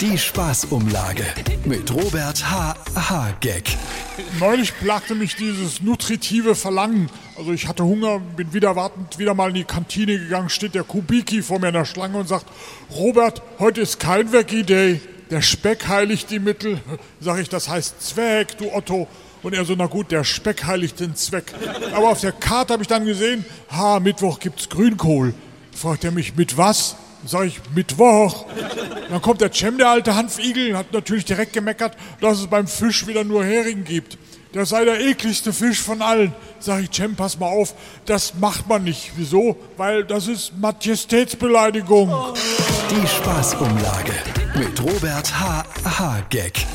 Die Spaßumlage mit Robert H. H. Gag. Neulich plagte mich dieses nutritive Verlangen. Also ich hatte Hunger, bin wieder wartend wieder mal in die Kantine gegangen, steht der Kubiki vor mir in der Schlange und sagt, Robert, heute ist kein Veggie Day. Der Speck heiligt die Mittel. Sag ich, das heißt Zweck, du Otto. Und er so, na gut, der Speck heiligt den Zweck. Aber auf der Karte habe ich dann gesehen, ha, Mittwoch gibt's Grünkohl. Fragt er mich, mit was? Sag ich, Mittwoch. Dann kommt der Cem, der alte Hanfigel, hat natürlich direkt gemeckert, dass es beim Fisch wieder nur Hering gibt. Das sei der ekligste Fisch von allen. Sag ich, Cem, pass mal auf, das macht man nicht. Wieso? Weil das ist Majestätsbeleidigung. Die Spaßumlage mit Robert H. H. Gag.